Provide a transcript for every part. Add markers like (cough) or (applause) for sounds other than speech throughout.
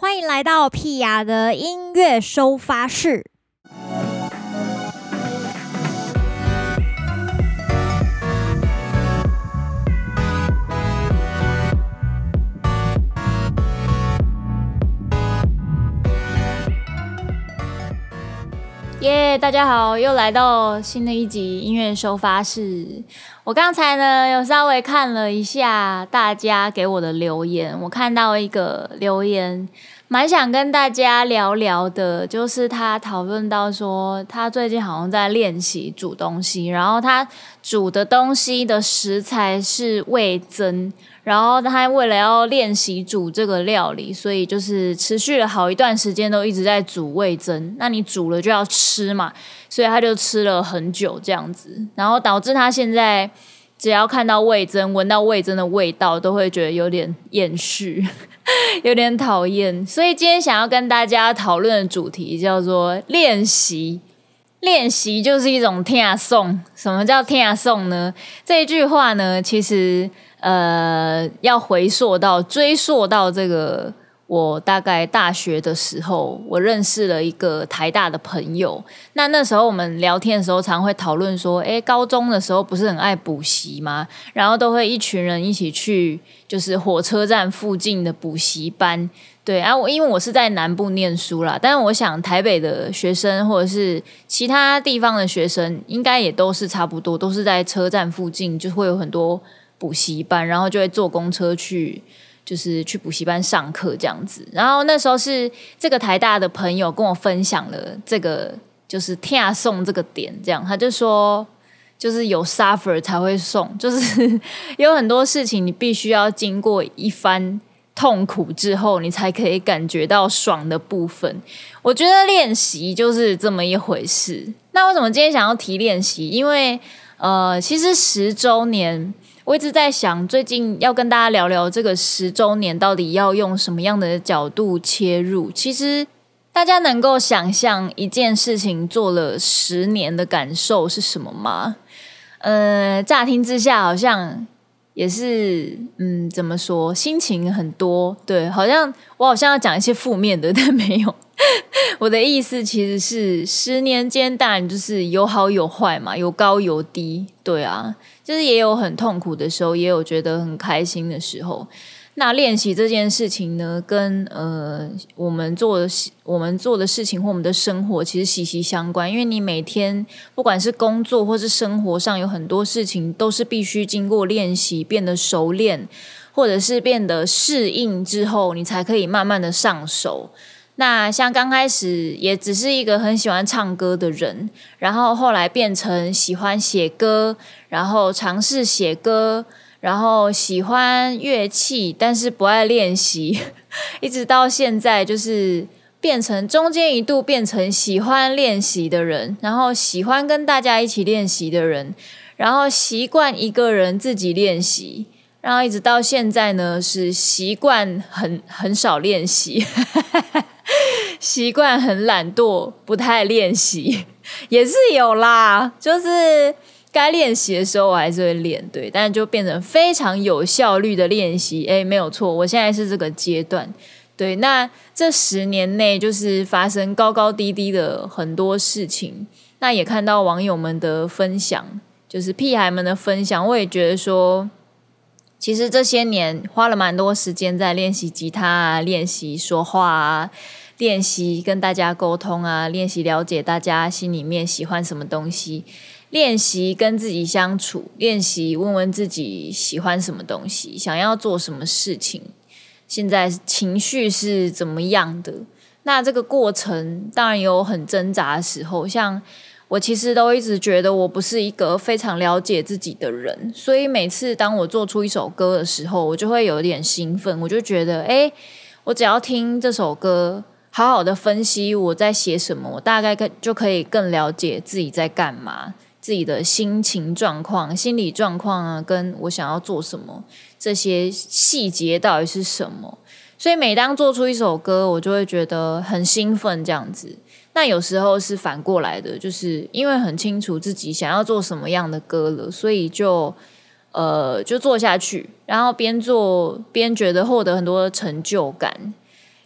欢迎来到屁雅的音乐收发室。耶！大家好，又来到新的一集音乐收发室。我刚才呢有稍微看了一下大家给我的留言，我看到一个留言，蛮想跟大家聊聊的，就是他讨论到说他最近好像在练习煮东西，然后他煮的东西的食材是味增。然后他为了要练习煮这个料理，所以就是持续了好一段时间都一直在煮味增。那你煮了就要吃嘛，所以他就吃了很久这样子，然后导致他现在只要看到味增、闻到味增的味道，都会觉得有点厌世，(laughs) 有点讨厌。所以今天想要跟大家讨论的主题叫做练习。练习就是一种听诵。什么叫听诵呢？这一句话呢，其实。呃，要回溯到追溯到这个，我大概大学的时候，我认识了一个台大的朋友。那那时候我们聊天的时候，常会讨论说，诶，高中的时候不是很爱补习吗？然后都会一群人一起去，就是火车站附近的补习班。对啊，我因为我是在南部念书啦，但是我想台北的学生或者是其他地方的学生，应该也都是差不多，都是在车站附近，就会有很多。补习班，然后就会坐公车去，就是去补习班上课这样子。然后那时候是这个台大的朋友跟我分享了这个，就是听诵这个点，这样他就说，就是有 suffer 才会送，就是 (laughs) 有很多事情你必须要经过一番痛苦之后，你才可以感觉到爽的部分。我觉得练习就是这么一回事。那为什么今天想要提练习？因为呃，其实十周年。我一直在想，最近要跟大家聊聊这个十周年到底要用什么样的角度切入。其实大家能够想象一件事情做了十年的感受是什么吗？呃，乍听之下好像也是，嗯，怎么说，心情很多，对，好像我好像要讲一些负面的，(laughs) 但没有。我的意思其实是，十年间当然就是有好有坏嘛，有高有低，对啊。就是也有很痛苦的时候，也有觉得很开心的时候。那练习这件事情呢，跟呃我们做的我们做的事情或我们的生活其实息息相关。因为你每天不管是工作或是生活上，有很多事情都是必须经过练习变得熟练，或者是变得适应之后，你才可以慢慢的上手。那像刚开始也只是一个很喜欢唱歌的人，然后后来变成喜欢写歌，然后尝试写歌，然后喜欢乐器，但是不爱练习，(laughs) 一直到现在就是变成中间一度变成喜欢练习的人，然后喜欢跟大家一起练习的人，然后习惯一个人自己练习。然后一直到现在呢，是习惯很很少练习，(laughs) (laughs) 习惯很懒惰，不太练习，(laughs) 也是有啦。就是该练习的时候，我还是会练，对，但就变成非常有效率的练习。诶，没有错，我现在是这个阶段。对，那这十年内就是发生高高低低的很多事情，那也看到网友们的分享，就是屁孩们的分享，我也觉得说。其实这些年花了蛮多时间在练习吉他啊，练习说话啊，练习跟大家沟通啊，练习了解大家心里面喜欢什么东西，练习跟自己相处，练习问问自己喜欢什么东西，想要做什么事情，现在情绪是怎么样的？那这个过程当然有很挣扎的时候，像。我其实都一直觉得我不是一个非常了解自己的人，所以每次当我做出一首歌的时候，我就会有点兴奋。我就觉得，诶，我只要听这首歌，好好的分析我在写什么，我大概就可以更了解自己在干嘛，自己的心情状况、心理状况啊，跟我想要做什么，这些细节到底是什么。所以每当做出一首歌，我就会觉得很兴奋，这样子。那有时候是反过来的，就是因为很清楚自己想要做什么样的歌了，所以就呃就做下去，然后边做边觉得获得很多成就感，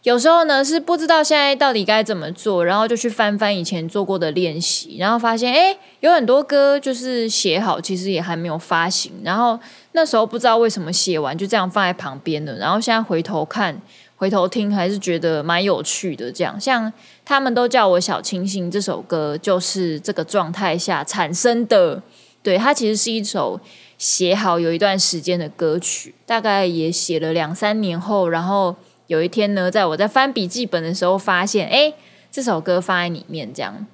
有时候呢是不知道现在到底该怎么做，然后就去翻翻以前做过的练习，然后发现诶，有很多歌就是写好，其实也还没有发行。然后那时候不知道为什么写完就这样放在旁边了，然后现在回头看、回头听，还是觉得蛮有趣的。这样，像他们都叫我小清新这首歌，就是这个状态下产生的。对，它其实是一首写好有一段时间的歌曲，大概也写了两三年后，然后。有一天呢，在我在翻笔记本的时候，发现哎，这首歌放在里面，这样，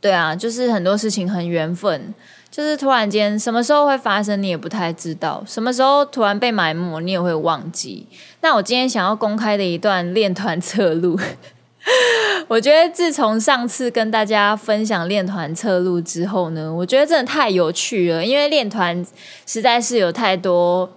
对啊，就是很多事情很缘分，就是突然间什么时候会发生，你也不太知道，什么时候突然被埋没，你也会忘记。那我今天想要公开的一段练团侧录，(laughs) 我觉得自从上次跟大家分享练团侧录之后呢，我觉得真的太有趣了，因为练团实在是有太多。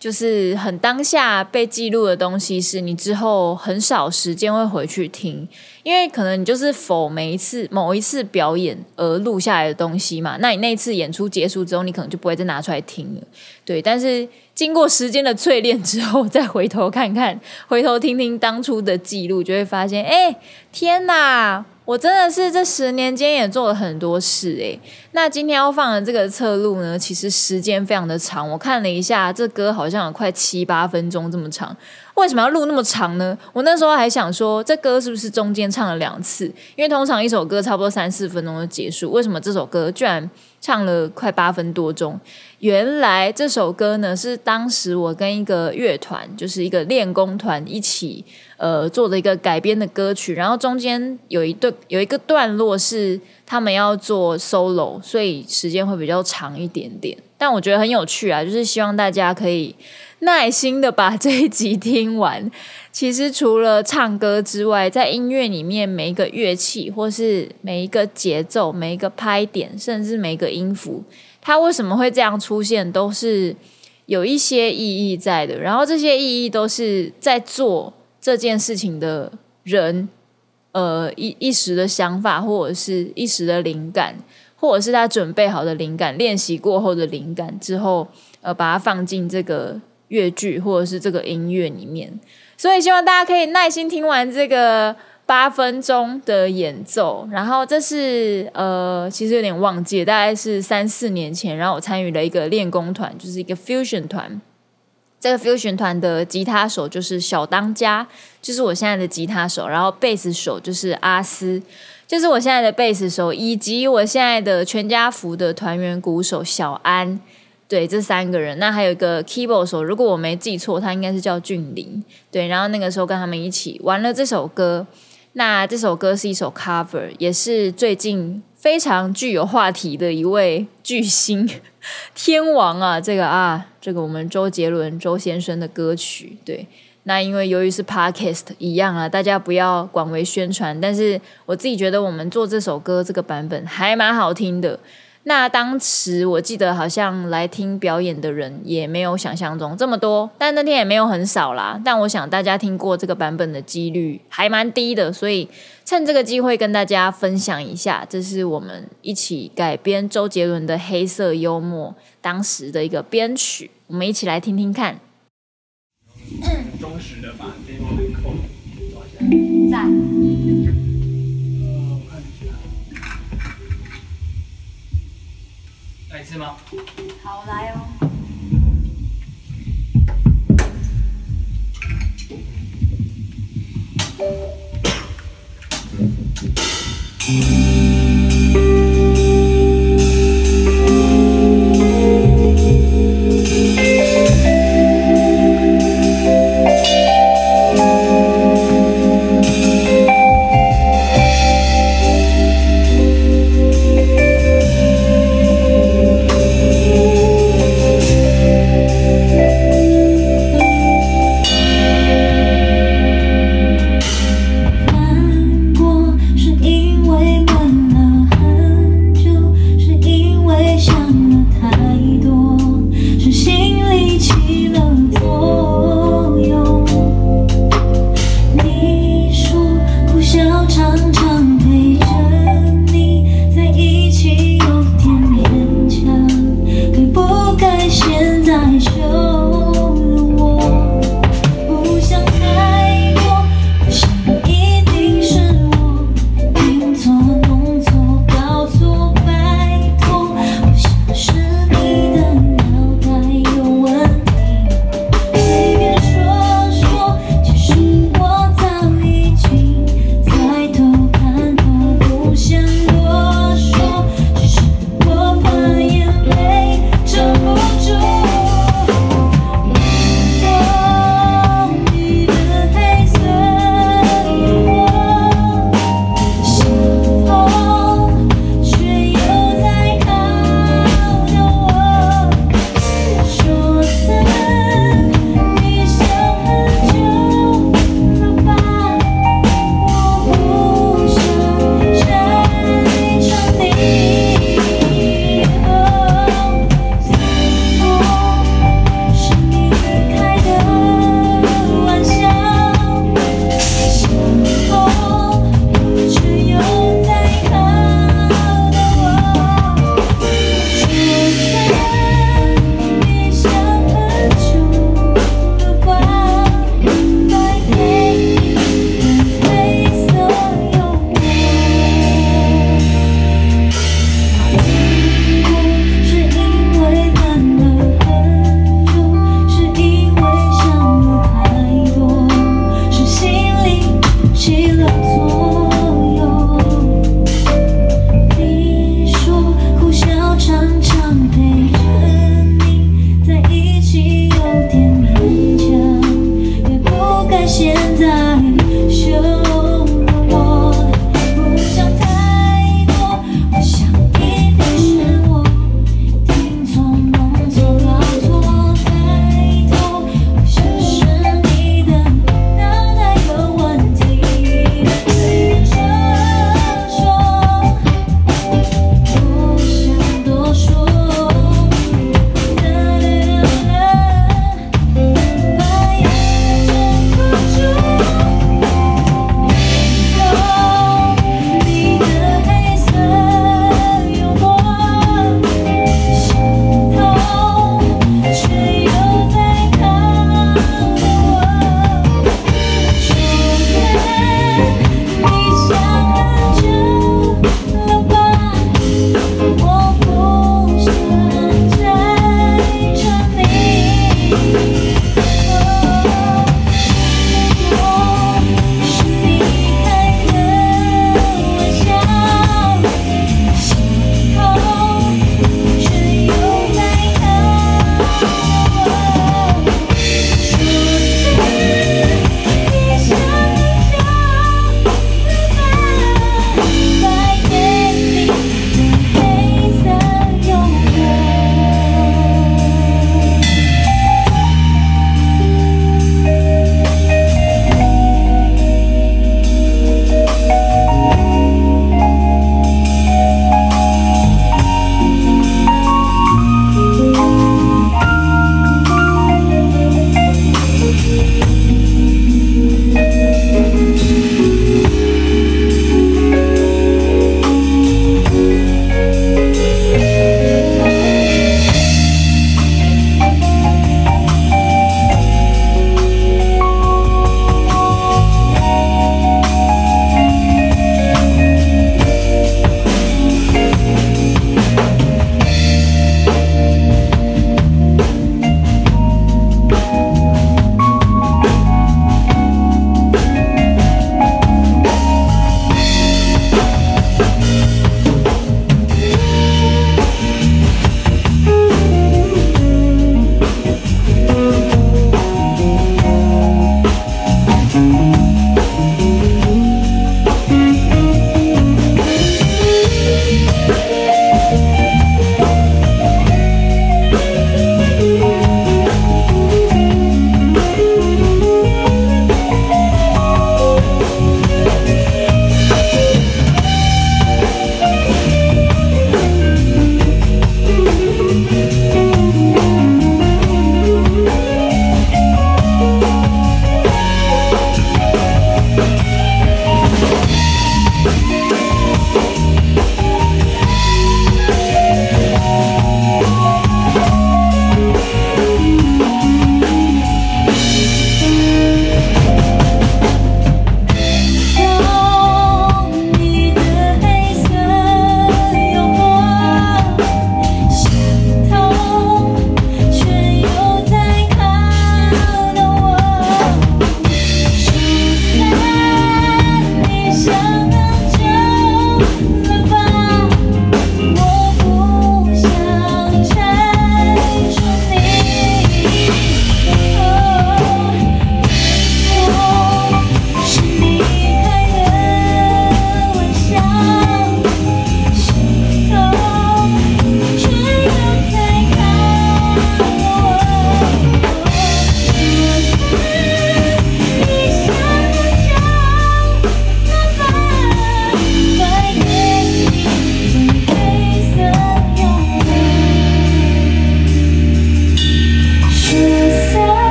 就是很当下被记录的东西，是你之后很少时间会回去听，因为可能你就是否每一次某一次表演而录下来的东西嘛。那你那次演出结束之后，你可能就不会再拿出来听了。对，但是经过时间的淬炼之后，再回头看看，(laughs) 回头听听当初的记录，就会发现，哎，天哪！我真的是这十年间也做了很多事诶。那今天要放的这个侧录呢，其实时间非常的长。我看了一下，这歌好像有快七八分钟这么长。为什么要录那么长呢？我那时候还想说，这歌是不是中间唱了两次？因为通常一首歌差不多三四分钟就结束，为什么这首歌居然唱了快八分多钟？原来这首歌呢，是当时我跟一个乐团，就是一个练功团一起。呃，做的一个改编的歌曲，然后中间有一段有一个段落是他们要做 solo，所以时间会比较长一点点。但我觉得很有趣啊，就是希望大家可以耐心的把 (laughs) 这一集听完。其实除了唱歌之外，在音乐里面每一个乐器，或是每一个节奏、每一个拍点，甚至每一个音符，它为什么会这样出现，都是有一些意义在的。然后这些意义都是在做。这件事情的人，呃，一一时的想法，或者是一时的灵感，或者是他准备好的灵感，练习过后的灵感之后，呃，把它放进这个乐剧或者是这个音乐里面。所以希望大家可以耐心听完这个八分钟的演奏。然后这是呃，其实有点忘记，大概是三四年前，然后我参与了一个练功团，就是一个 fusion 团。这个 fusion 团的吉他手就是小当家，就是我现在的吉他手，然后贝斯手就是阿斯，就是我现在的贝斯手，以及我现在的全家福的团员鼓手小安，对，这三个人。那还有一个 keyboard 手，如果我没记错，他应该是叫俊林，对。然后那个时候跟他们一起玩了这首歌，那这首歌是一首 cover，也是最近非常具有话题的一位巨星。天王啊，这个啊，这个我们周杰伦周先生的歌曲，对，那因为由于是 podcast 一样啊，大家不要广为宣传，但是我自己觉得我们做这首歌这个版本还蛮好听的。那当时我记得好像来听表演的人也没有想象中这么多，但那天也没有很少啦。但我想大家听过这个版本的几率还蛮低的，所以趁这个机会跟大家分享一下，这是我们一起改编周杰伦的《黑色幽默》当时的一个编曲，我们一起来听听看。忠实的把次吗？好，来哦。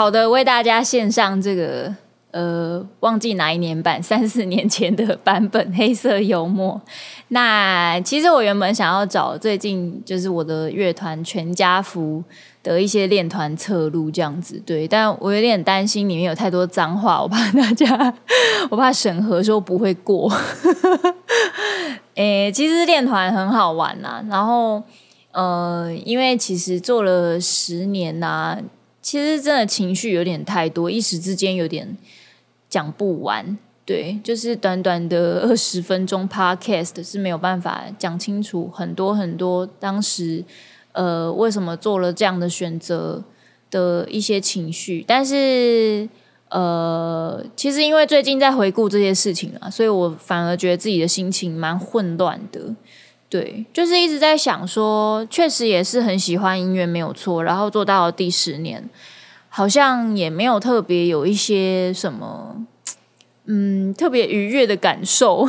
好的，为大家献上这个呃，忘记哪一年版，(laughs) 三四年前的版本，(laughs) 黑色幽默。那其实我原本想要找最近就是我的乐团全家福的一些练团侧录这样子，对，但我有点担心里面有太多脏话，我怕大家，(laughs) 我怕审核说不会过。诶、其实练团很好玩呐、啊，然后呃，因为其实做了十年呐、其实真的情绪有点太多，一时之间有点。讲不完，对，就是短短的二十分钟 podcast 是没有办法讲清楚很多很多当时呃为什么做了这样的选择的一些情绪，但是呃其实因为最近在回顾这些事情啊，所以我反而觉得自己的心情蛮混乱的，对，就是一直在想说，确实也是很喜欢音乐没有错，然后做到第十年。好像也没有特别有一些什么，嗯，特别愉悦的感受，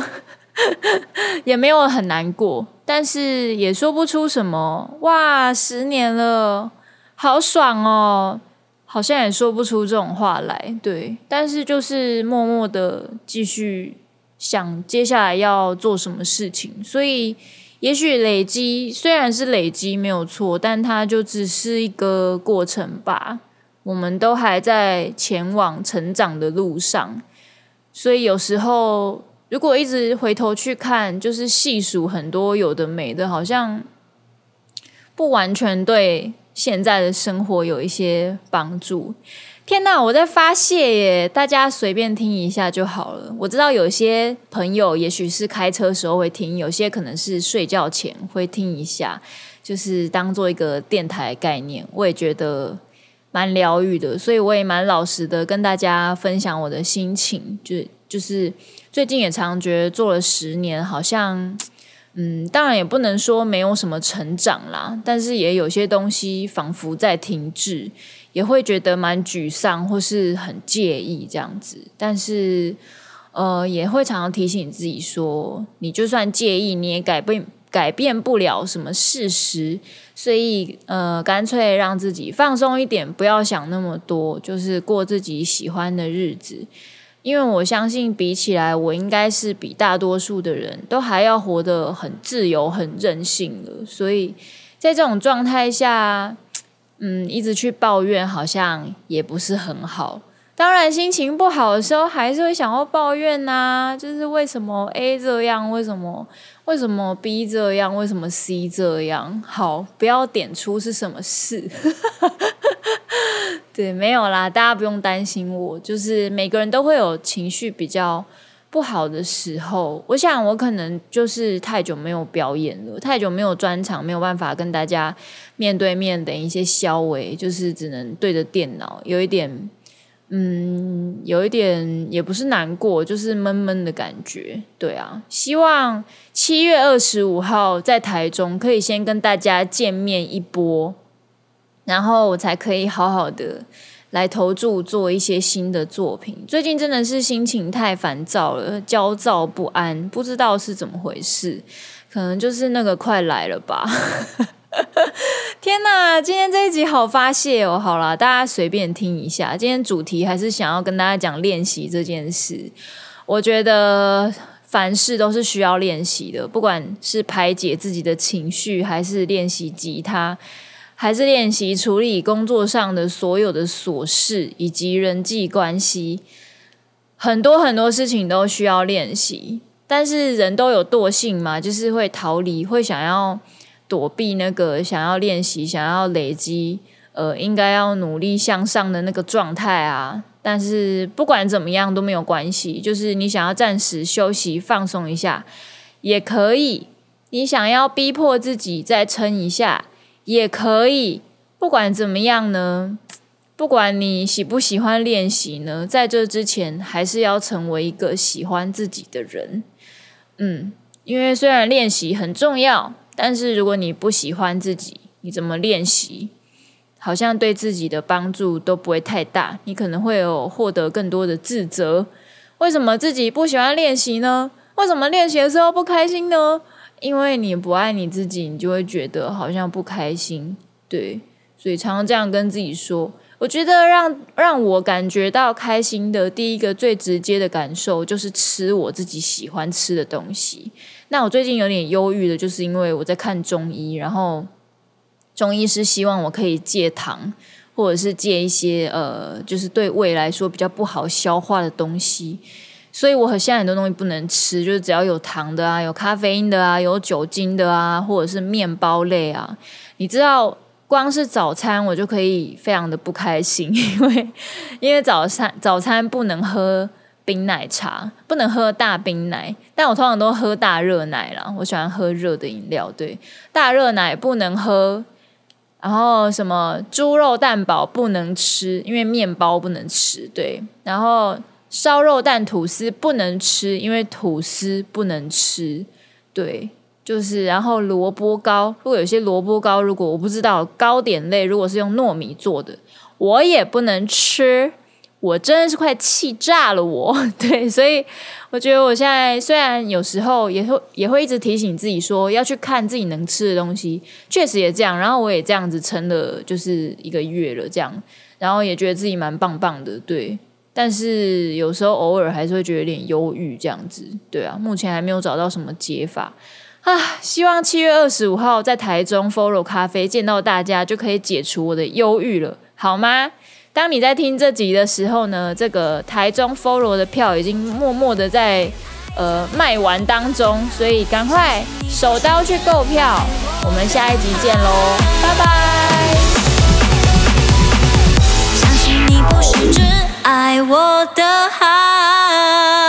(laughs) 也没有很难过，但是也说不出什么哇，十年了，好爽哦，好像也说不出这种话来，对，但是就是默默的继续想接下来要做什么事情，所以也许累积虽然是累积没有错，但它就只是一个过程吧。我们都还在前往成长的路上，所以有时候如果一直回头去看，就是细数很多有的没的，好像不完全对现在的生活有一些帮助。天哪，我在发泄耶！大家随便听一下就好了。我知道有些朋友也许是开车时候会听，有些可能是睡觉前会听一下，就是当做一个电台概念。我也觉得。蛮疗愈的，所以我也蛮老实的跟大家分享我的心情，就就是最近也常觉得做了十年，好像嗯，当然也不能说没有什么成长啦，但是也有些东西仿佛在停滞，也会觉得蛮沮丧或是很介意这样子，但是呃，也会常常提醒自己说，你就算介意，你也改变。改变不了什么事实，所以呃，干脆让自己放松一点，不要想那么多，就是过自己喜欢的日子。因为我相信，比起来，我应该是比大多数的人都还要活得很自由、很任性了。所以在这种状态下，嗯，一直去抱怨，好像也不是很好。当然，心情不好的时候，还是会想要抱怨呐、啊，就是为什么 A 这样，为什么？为什么 B 这样？为什么 C 这样？好，不要点出是什么事。(laughs) 对，没有啦，大家不用担心我。就是每个人都会有情绪比较不好的时候。我想我可能就是太久没有表演了，太久没有专场，没有办法跟大家面对面的一些消微，就是只能对着电脑，有一点。嗯，有一点也不是难过，就是闷闷的感觉。对啊，希望七月二十五号在台中可以先跟大家见面一波，然后我才可以好好的来投注做一些新的作品。最近真的是心情太烦躁了，焦躁不安，不知道是怎么回事，可能就是那个快来了吧。(laughs) 天呐，今天这一集好发泄哦！好啦，大家随便听一下。今天主题还是想要跟大家讲练习这件事。我觉得凡事都是需要练习的，不管是排解自己的情绪，还是练习吉他，还是练习处理工作上的所有的琐事以及人际关系，很多很多事情都需要练习。但是人都有惰性嘛，就是会逃离，会想要。躲避那个想要练习、想要累积、呃，应该要努力向上的那个状态啊。但是不管怎么样都没有关系，就是你想要暂时休息、放松一下也可以；你想要逼迫自己再撑一下也可以。不管怎么样呢，不管你喜不喜欢练习呢，在这之前还是要成为一个喜欢自己的人。嗯，因为虽然练习很重要。但是如果你不喜欢自己，你怎么练习，好像对自己的帮助都不会太大。你可能会有获得更多的自责。为什么自己不喜欢练习呢？为什么练习的时候不开心呢？因为你不爱你自己，你就会觉得好像不开心。对，所以常常这样跟自己说。我觉得让让我感觉到开心的第一个最直接的感受就是吃我自己喜欢吃的东西。那我最近有点忧郁的，就是因为我在看中医，然后中医是希望我可以戒糖，或者是戒一些呃，就是对胃来说比较不好消化的东西。所以我很现在很多东西不能吃，就是只要有糖的啊，有咖啡因的啊，有酒精的啊，或者是面包类啊，你知道。光是早餐我就可以非常的不开心，(laughs) 因为因为早餐早餐不能喝冰奶茶，不能喝大冰奶，但我通常都喝大热奶啦。我喜欢喝热的饮料，对，大热奶不能喝，然后什么猪肉蛋堡不能吃，因为面包不能吃，对，然后烧肉蛋吐司不能吃，因为吐司不能吃，对。就是，然后萝卜糕，如果有些萝卜糕，如果我不知道糕点类，如果是用糯米做的，我也不能吃。我真的是快气炸了我，(laughs) 对，所以我觉得我现在虽然有时候也会也会一直提醒自己说要去看自己能吃的东西，确实也这样。然后我也这样子撑了，就是一个月了这样，然后也觉得自己蛮棒棒的，对。但是有时候偶尔还是会觉得有点忧郁这样子，对啊，目前还没有找到什么解法。啊，希望七月二十五号在台中 Follow 咖啡见到大家，就可以解除我的忧郁了，好吗？当你在听这集的时候呢，这个台中 Follow 的票已经默默的在呃卖完当中，所以赶快手刀去购票，我们下一集见喽，拜拜。I want the high.